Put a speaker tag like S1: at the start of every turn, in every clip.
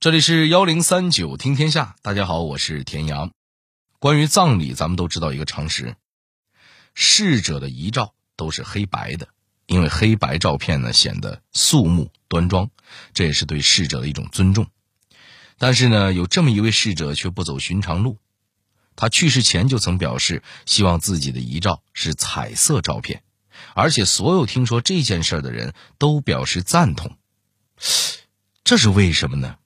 S1: 这里是幺零三九听天下，大家好，我是田阳。关于葬礼，咱们都知道一个常识：逝者的遗照都是黑白的，因为黑白照片呢显得肃穆端庄，这也是对逝者的一种尊重。但是呢，有这么一位逝者却不走寻常路，他去世前就曾表示希望自己的遗照是彩色照片，而且所有听说这件事的人都表示赞同。这是为什么呢？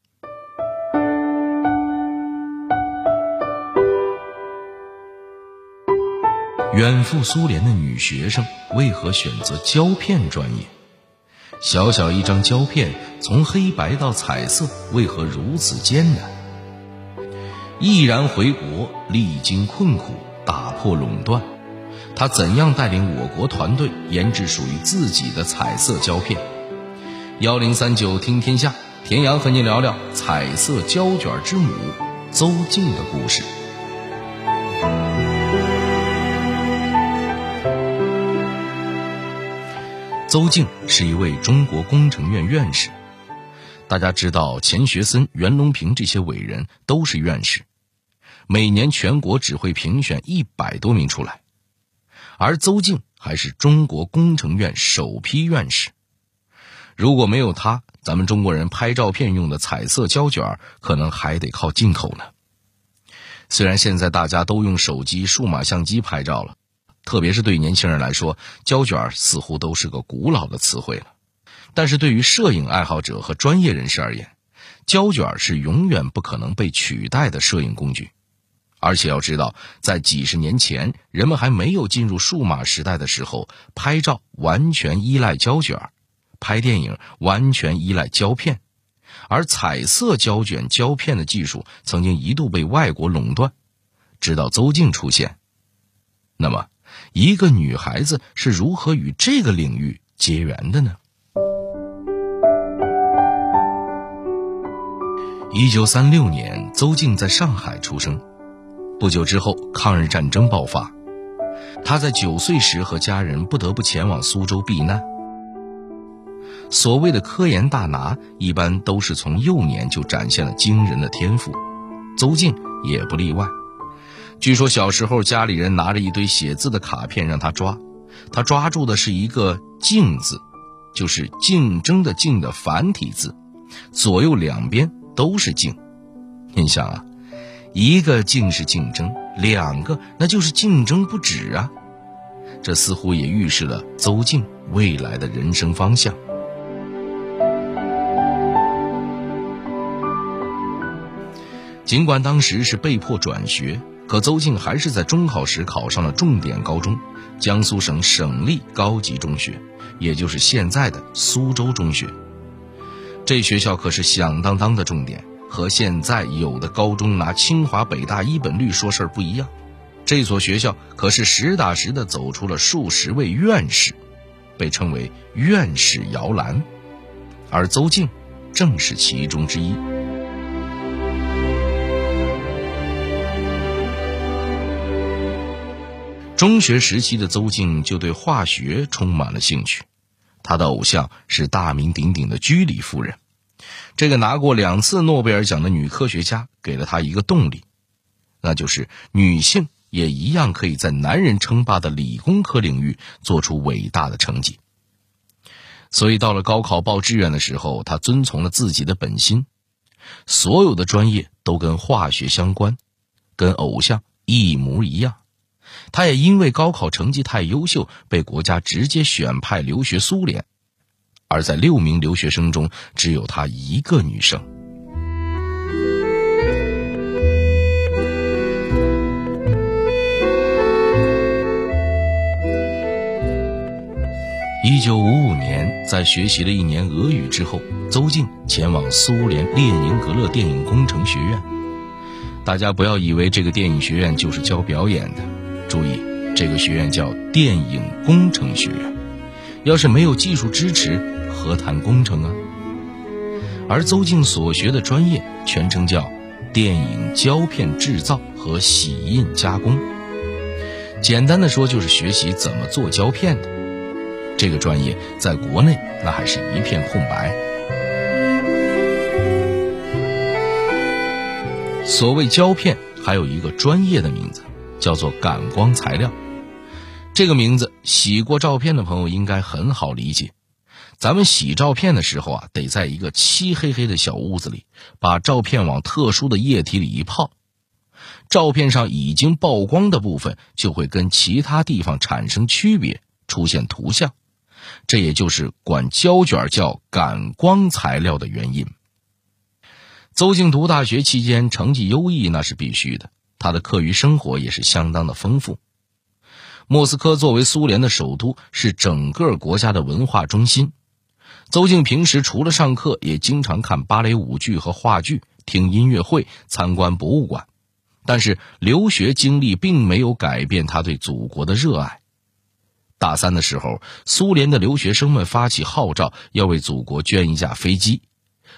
S1: 远赴苏联的女学生为何选择胶片专业？小小一张胶片从黑白到彩色，为何如此艰难？毅然回国，历经困苦，打破垄断，他怎样带领我国团队研制属于自己的彩色胶片？幺零三九听天下，田阳和您聊聊彩色胶卷之母邹静的故事。邹静是一位中国工程院院士，大家知道钱学森、袁隆平这些伟人都是院士，每年全国只会评选一百多名出来，而邹静还是中国工程院首批院士。如果没有他，咱们中国人拍照片用的彩色胶卷可能还得靠进口呢。虽然现在大家都用手机、数码相机拍照了。特别是对年轻人来说，胶卷似乎都是个古老的词汇了。但是对于摄影爱好者和专业人士而言，胶卷是永远不可能被取代的摄影工具。而且要知道，在几十年前，人们还没有进入数码时代的时候，拍照完全依赖胶卷，拍电影完全依赖胶片，而彩色胶卷胶片的技术曾经一度被外国垄断，直到邹静出现。一个女孩子是如何与这个领域结缘的呢？一九三六年，邹静在上海出生。不久之后，抗日战争爆发，她在九岁时和家人不得不前往苏州避难。所谓的科研大拿，一般都是从幼年就展现了惊人的天赋，邹静也不例外。据说小时候家里人拿着一堆写字的卡片让他抓，他抓住的是一个“竞”字，就是竞争的“竞”的繁体字，左右两边都是“竞”。你想啊，一个“竞”是竞争，两个那就是竞争不止啊。这似乎也预示了邹静未来的人生方向。尽管当时是被迫转学。可邹静还是在中考时考上了重点高中——江苏省省立高级中学，也就是现在的苏州中学。这学校可是响当当的重点，和现在有的高中拿清华北大一本率说事儿不一样。这所学校可是实打实的走出了数十位院士，被称为“院士摇篮”，而邹静正是其中之一。中学时期的邹静就对化学充满了兴趣，他的偶像是大名鼎鼎的居里夫人。这个拿过两次诺贝尔奖的女科学家给了他一个动力，那就是女性也一样可以在男人称霸的理工科领域做出伟大的成绩。所以到了高考报志愿的时候，他遵从了自己的本心，所有的专业都跟化学相关，跟偶像一模一样。他也因为高考成绩太优秀，被国家直接选派留学苏联，而在六名留学生中，只有她一个女生。一九五五年，在学习了一年俄语之后，邹静前往苏联列宁格勒电影工程学院。大家不要以为这个电影学院就是教表演的。注意，这个学院叫电影工程学院。要是没有技术支持，何谈工程啊？而邹静所学的专业全称叫电影胶片制造和洗印加工。简单的说，就是学习怎么做胶片的。这个专业在国内那还是一片空白。所谓胶片，还有一个专业的名字，叫做感光材料。这个名字洗过照片的朋友应该很好理解。咱们洗照片的时候啊，得在一个漆黑黑的小屋子里，把照片往特殊的液体里一泡，照片上已经曝光的部分就会跟其他地方产生区别，出现图像。这也就是管胶卷叫感光材料的原因。邹静读大学期间成绩优异，那是必须的。他的课余生活也是相当的丰富。莫斯科作为苏联的首都，是整个国家的文化中心。邹静平时除了上课，也经常看芭蕾舞剧和话剧，听音乐会，参观博物馆。但是留学经历并没有改变他对祖国的热爱。大三的时候，苏联的留学生们发起号召，要为祖国捐一架飞机。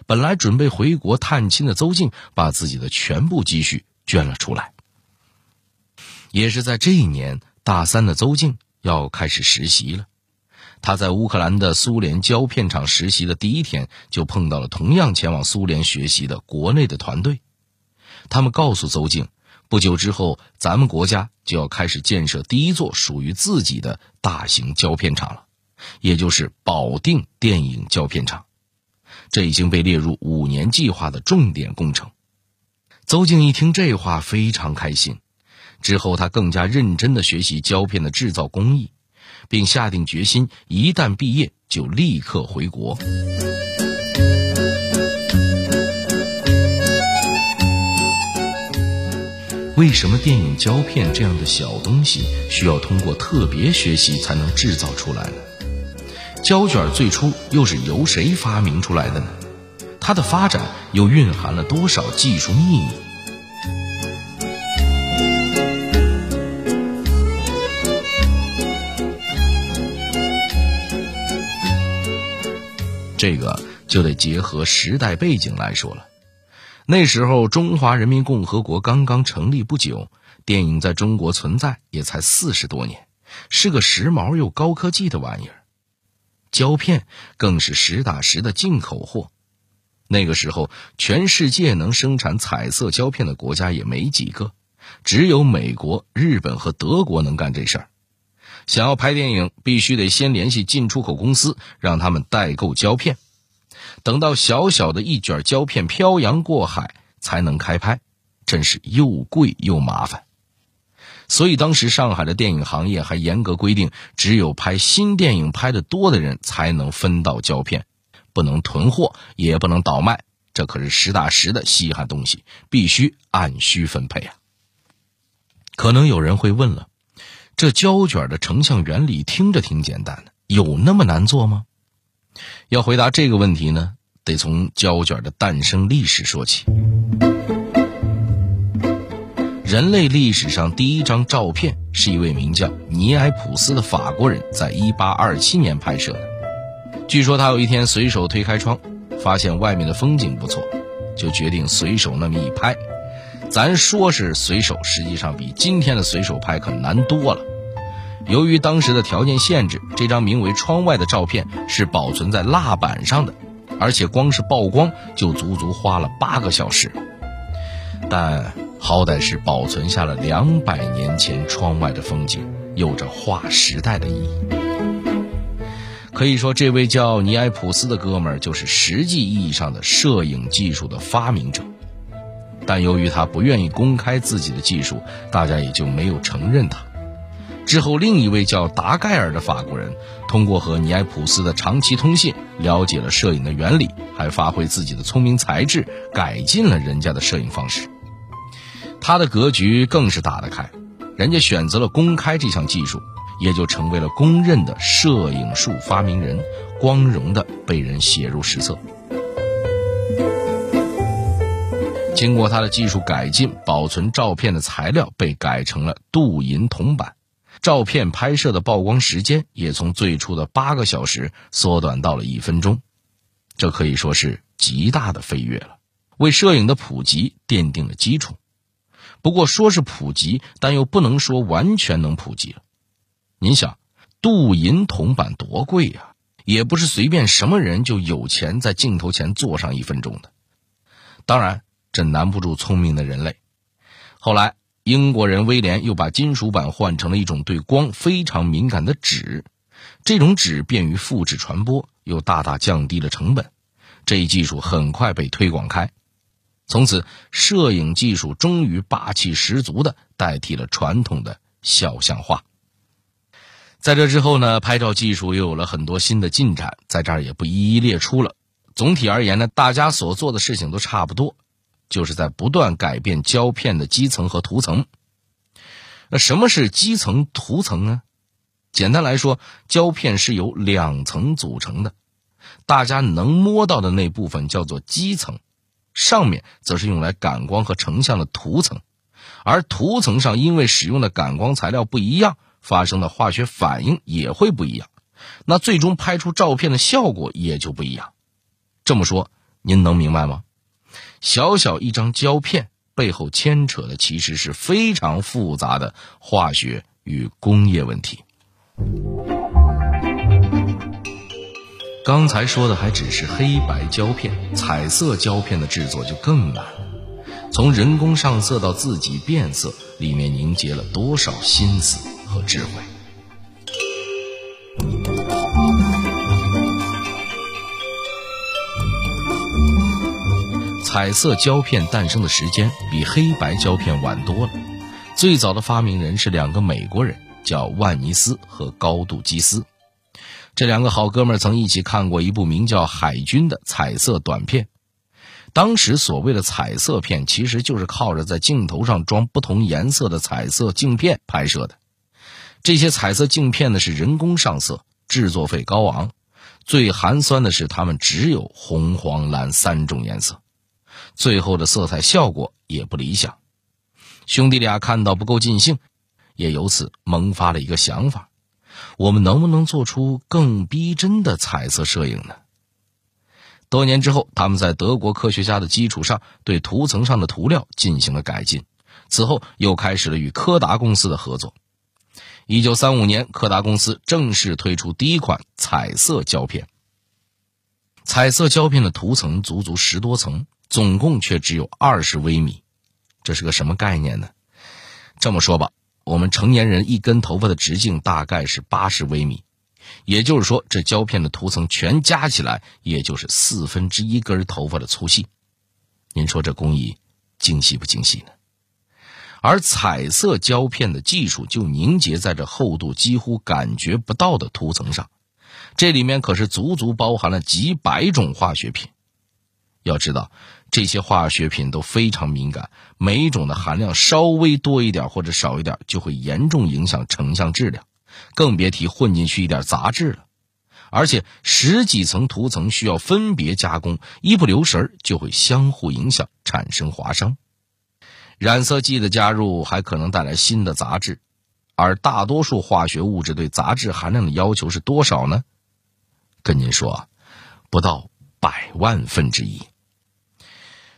S1: 本来准备回国探亲的邹静，把自己的全部积蓄捐了出来。也是在这一年，大三的邹静要开始实习了。他在乌克兰的苏联胶片厂实习的第一天，就碰到了同样前往苏联学习的国内的团队。他们告诉邹静，不久之后，咱们国家就要开始建设第一座属于自己的大型胶片厂了，也就是保定电影胶片厂。这已经被列入五年计划的重点工程。邹静一听这话，非常开心。之后，他更加认真的学习胶片的制造工艺，并下定决心，一旦毕业就立刻回国。为什么电影胶片这样的小东西需要通过特别学习才能制造出来呢？胶卷最初又是由谁发明出来的呢？它的发展又蕴含了多少技术秘密？这个就得结合时代背景来说了。那时候中华人民共和国刚刚成立不久，电影在中国存在也才四十多年，是个时髦又高科技的玩意儿。胶片更是实打实的进口货。那个时候，全世界能生产彩色胶片的国家也没几个，只有美国、日本和德国能干这事儿。想要拍电影，必须得先联系进出口公司，让他们代购胶片。等到小小的一卷胶片漂洋过海才能开拍，真是又贵又麻烦。所以当时上海的电影行业还严格规定，只有拍新电影拍的多的人才能分到胶片，不能囤货，也不能倒卖。这可是实打实的稀罕东西，必须按需分配啊！可能有人会问了，这胶卷的成像原理听着挺简单的，有那么难做吗？要回答这个问题呢，得从胶卷的诞生历史说起。人类历史上第一张照片是一位名叫尼埃普斯的法国人在1827年拍摄的。据说他有一天随手推开窗，发现外面的风景不错，就决定随手那么一拍。咱说是随手，实际上比今天的随手拍可难多了。由于当时的条件限制，这张名为《窗外》的照片是保存在蜡板上的，而且光是曝光就足足花了八个小时。但。好歹是保存下了两百年前窗外的风景，有着划时代的意义。可以说，这位叫尼埃普斯的哥们儿就是实际意义上的摄影技术的发明者。但由于他不愿意公开自己的技术，大家也就没有承认他。之后，另一位叫达盖尔的法国人，通过和尼埃普斯的长期通信，了解了摄影的原理，还发挥自己的聪明才智，改进了人家的摄影方式。他的格局更是打得开，人家选择了公开这项技术，也就成为了公认的摄影术发明人，光荣的被人写入史册。经过他的技术改进，保存照片的材料被改成了镀银铜板，照片拍摄的曝光时间也从最初的八个小时缩短到了一分钟，这可以说是极大的飞跃了，为摄影的普及奠定了基础。不过说是普及，但又不能说完全能普及了。您想，镀银铜板多贵呀，也不是随便什么人就有钱在镜头前坐上一分钟的。当然，这难不住聪明的人类。后来，英国人威廉又把金属板换成了一种对光非常敏感的纸，这种纸便于复制传播，又大大降低了成本。这一技术很快被推广开，从此摄影技术终于霸气十足的代替了传统的肖像画。在这之后呢，拍照技术又有了很多新的进展，在这儿也不一一列出了。总体而言呢，大家所做的事情都差不多。就是在不断改变胶片的基层和涂层。那什么是基层涂层呢？简单来说，胶片是由两层组成的，大家能摸到的那部分叫做基层，上面则是用来感光和成像的涂层。而涂层上因为使用的感光材料不一样，发生的化学反应也会不一样，那最终拍出照片的效果也就不一样。这么说，您能明白吗？小小一张胶片背后牵扯的其实是非常复杂的化学与工业问题。刚才说的还只是黑白胶片，彩色胶片的制作就更难。从人工上色到自己变色，里面凝结了多少心思和智慧。彩色胶片诞生的时间比黑白胶片晚多了。最早的发明人是两个美国人，叫万尼斯和高度基斯。这两个好哥们曾一起看过一部名叫《海军》的彩色短片。当时所谓的彩色片，其实就是靠着在镜头上装不同颜色的彩色镜片拍摄的。这些彩色镜片呢是人工上色，制作费高昂。最寒酸的是，他们只有红、黄、蓝三种颜色。最后的色彩效果也不理想，兄弟俩看到不够尽兴，也由此萌发了一个想法：我们能不能做出更逼真的彩色摄影呢？多年之后，他们在德国科学家的基础上，对涂层上的涂料进行了改进。此后，又开始了与柯达公司的合作。一九三五年，柯达公司正式推出第一款彩色胶片。彩色胶片的涂层足足十多层。总共却只有二十微米，这是个什么概念呢？这么说吧，我们成年人一根头发的直径大概是八十微米，也就是说，这胶片的涂层全加起来，也就是四分之一根头发的粗细。您说这工艺精细不精细呢？而彩色胶片的技术就凝结在这厚度几乎感觉不到的涂层上，这里面可是足足包含了几百种化学品。要知道。这些化学品都非常敏感，每一种的含量稍微多一点或者少一点，就会严重影响成像质量，更别提混进去一点杂质了。而且十几层涂层需要分别加工，一不留神就会相互影响，产生划伤。染色剂的加入还可能带来新的杂质，而大多数化学物质对杂质含量的要求是多少呢？跟您说，不到百万分之一。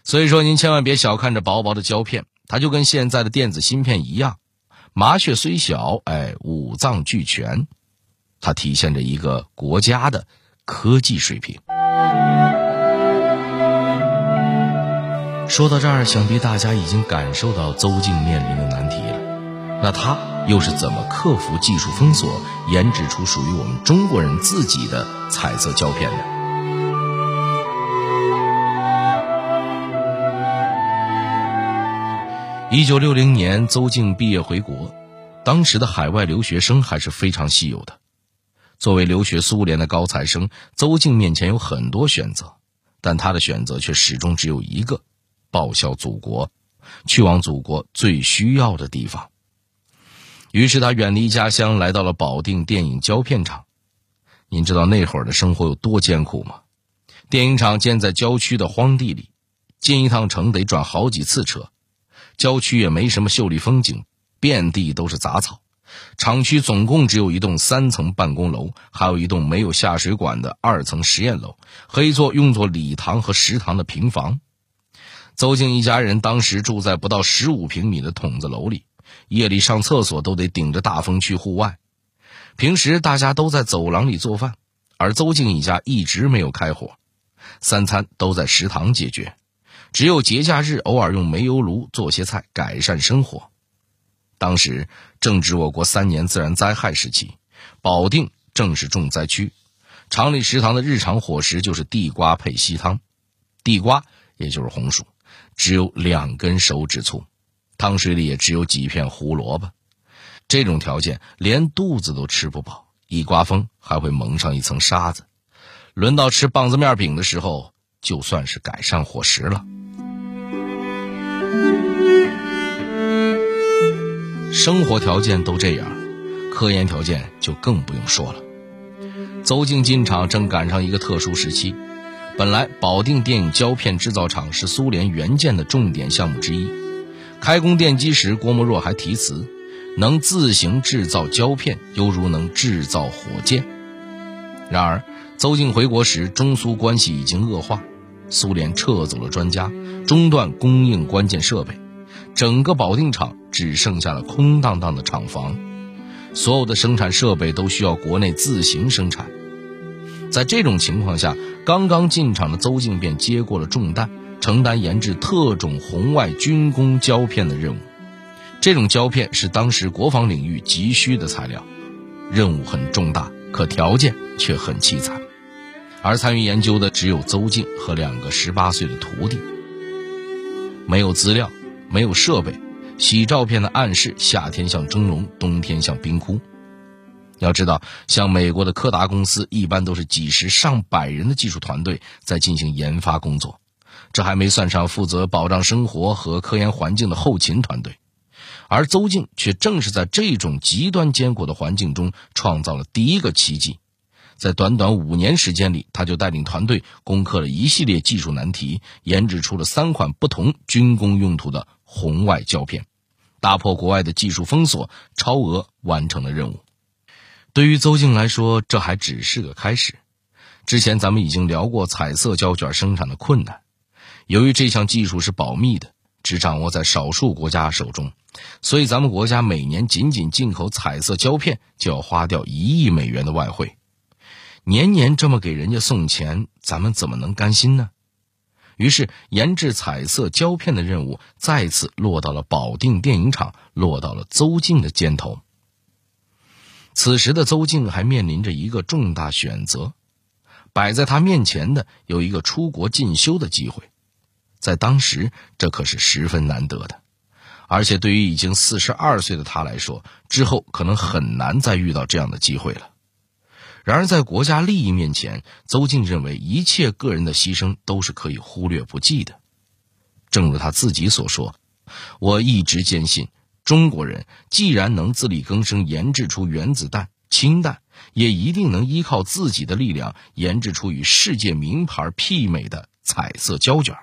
S1: 所以说，您千万别小看这薄薄的胶片，它就跟现在的电子芯片一样，麻雀虽小，哎，五脏俱全，它体现着一个国家的科技水平。说到这儿，想必大家已经感受到邹静面临的难题了。那他又是怎么克服技术封锁，研制出属于我们中国人自己的彩色胶片的？一九六零年，邹静毕业回国。当时的海外留学生还是非常稀有的。作为留学苏联的高材生，邹静面前有很多选择，但他的选择却始终只有一个：报效祖国，去往祖国最需要的地方。于是他远离家乡，来到了保定电影胶片厂。您知道那会儿的生活有多艰苦吗？电影厂建在郊区的荒地里，进一趟城得转好几次车。郊区也没什么秀丽风景，遍地都是杂草。厂区总共只有一栋三层办公楼，还有一栋没有下水管的二层实验楼和一座用作礼堂和食堂的平房。邹静一家人当时住在不到十五平米的筒子楼里，夜里上厕所都得顶着大风去户外。平时大家都在走廊里做饭，而邹静一家一直没有开火，三餐都在食堂解决。只有节假日偶尔用煤油炉做些菜，改善生活。当时正值我国三年自然灾害时期，保定正是重灾区。厂里食堂的日常伙食就是地瓜配稀汤，地瓜也就是红薯，只有两根手指粗，汤水里也只有几片胡萝卜。这种条件连肚子都吃不饱，一刮风还会蒙上一层沙子。轮到吃棒子面饼的时候，就算是改善伙食了。生活条件都这样，科研条件就更不用说了。邹静进厂正赶上一个特殊时期，本来保定电影胶片制造厂是苏联援建的重点项目之一，开工奠基时，郭沫若还题词：“能自行制造胶片，犹如能制造火箭。”然而，邹静回国时，中苏关系已经恶化，苏联撤走了专家，中断供应关键设备，整个保定厂只剩下了空荡荡的厂房，所有的生产设备都需要国内自行生产。在这种情况下，刚刚进厂的邹静便接过了重担，承担研制特种红外军工胶片的任务。这种胶片是当时国防领域急需的材料，任务很重大，可条件却很凄惨。而参与研究的只有邹静和两个十八岁的徒弟。没有资料，没有设备，洗照片的暗示：夏天像蒸笼，冬天像冰窟。要知道，像美国的柯达公司，一般都是几十上百人的技术团队在进行研发工作，这还没算上负责保障生活和科研环境的后勤团队。而邹静却正是在这种极端艰苦的环境中创造了第一个奇迹，在短短五年时间里，他就带领团队攻克了一系列技术难题，研制出了三款不同军工用途的红外胶片，打破国外的技术封锁，超额完成了任务。对于邹静来说，这还只是个开始。之前咱们已经聊过彩色胶卷生产的困难，由于这项技术是保密的，只掌握在少数国家手中，所以咱们国家每年仅仅进口彩色胶片就要花掉一亿美元的外汇，年年这么给人家送钱，咱们怎么能甘心呢？于是，研制彩色胶片的任务再次落到了保定电影厂，落到了邹静的肩头。此时的邹静还面临着一个重大选择，摆在他面前的有一个出国进修的机会，在当时这可是十分难得的，而且对于已经四十二岁的他来说，之后可能很难再遇到这样的机会了。然而在国家利益面前，邹静认为一切个人的牺牲都是可以忽略不计的。正如他自己所说：“我一直坚信。”中国人既然能自力更生研制出原子弹、氢弹，也一定能依靠自己的力量研制出与世界名牌媲美的彩色胶卷。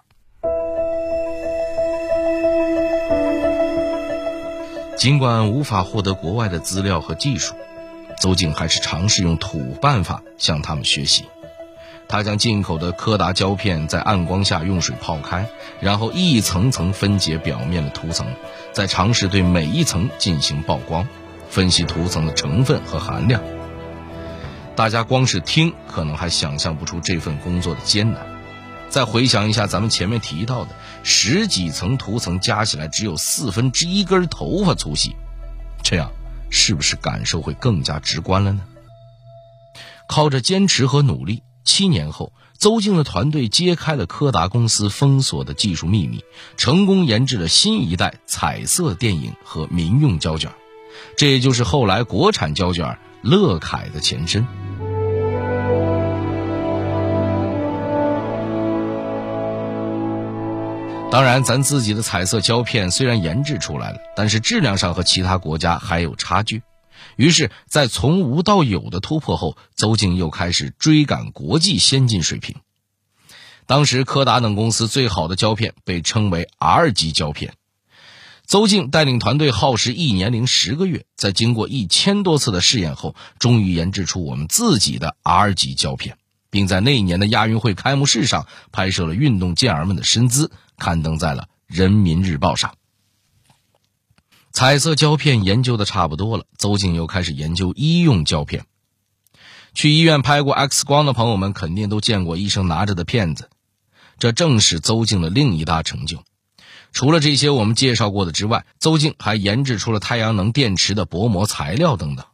S1: 尽管无法获得国外的资料和技术，邹静还是尝试用土办法向他们学习。他将进口的柯达胶片在暗光下用水泡开，然后一层层分解表面的涂层，再尝试对每一层进行曝光，分析涂层的成分和含量。大家光是听，可能还想象不出这份工作的艰难。再回想一下咱们前面提到的十几层涂层加起来只有四分之一根头发粗细，这样是不是感受会更加直观了呢？靠着坚持和努力。七年后，邹静的团队揭开了柯达公司封锁的技术秘密，成功研制了新一代彩色电影和民用胶卷，这也就是后来国产胶卷乐凯的前身。当然，咱自己的彩色胶片虽然研制出来了，但是质量上和其他国家还有差距。于是，在从无到有的突破后，邹静又开始追赶国际先进水平。当时，柯达等公司最好的胶片被称为 R 级胶片。邹静带领团队耗时一年零十个月，在经过一千多次的试验后，终于研制出我们自己的 R 级胶片，并在那一年的亚运会开幕式上拍摄了运动健儿们的身姿，刊登在了《人民日报》上。彩色胶片研究的差不多了，邹静又开始研究医用胶片。去医院拍过 X 光的朋友们肯定都见过医生拿着的片子，这正是邹静的另一大成就。除了这些我们介绍过的之外，邹静还研制出了太阳能电池的薄膜材料等等。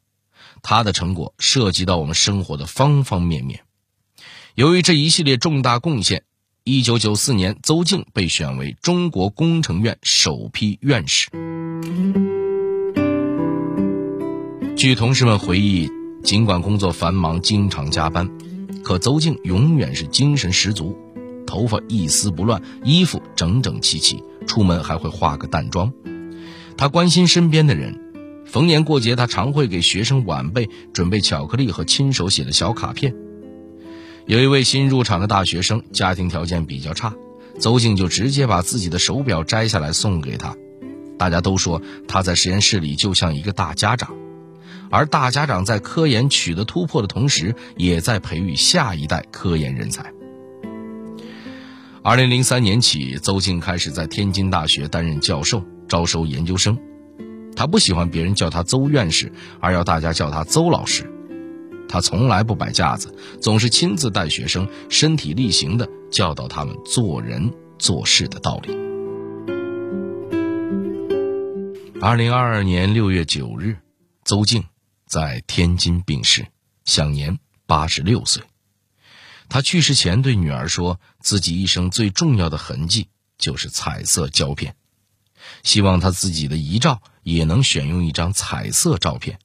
S1: 他的成果涉及到我们生活的方方面面。由于这一系列重大贡献，一九九四年，邹静被选为中国工程院首批院士。据同事们回忆，尽管工作繁忙，经常加班，可邹静永远是精神十足，头发一丝不乱，衣服整整齐齐。出门还会化个淡妆，他关心身边的人，逢年过节他常会给学生晚辈准备巧克力和亲手写的小卡片。有一位新入场的大学生，家庭条件比较差，邹静就直接把自己的手表摘下来送给他。大家都说他在实验室里就像一个大家长，而大家长在科研取得突破的同时，也在培育下一代科研人才。二零零三年起，邹静开始在天津大学担任教授，招收研究生。他不喜欢别人叫他邹院士，而要大家叫他邹老师。他从来不摆架子，总是亲自带学生，身体力行地教导他们做人做事的道理。二零二二年六月九日，邹静在天津病逝，享年八十六岁。他去世前对女儿说：“自己一生最重要的痕迹就是彩色胶片，希望他自己的遗照也能选用一张彩色照片。”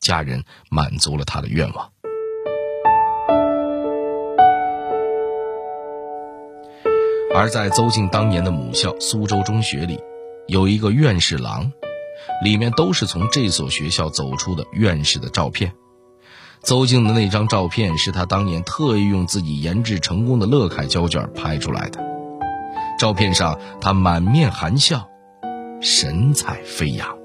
S1: 家人满足了他的愿望。而在邹静当年的母校苏州中学里，有一个院士廊，里面都是从这所学校走出的院士的照片。邹静的那张照片是他当年特意用自己研制成功的乐凯胶卷拍出来的。照片上，他满面含笑，神采飞扬。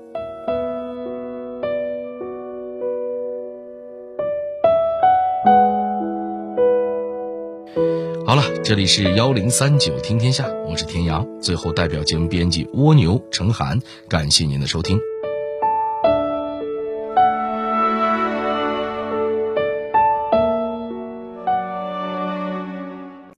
S1: 好了，这里是幺零三九听天下，我是田阳。最后，代表节目编辑蜗牛陈涵，感谢您的收听。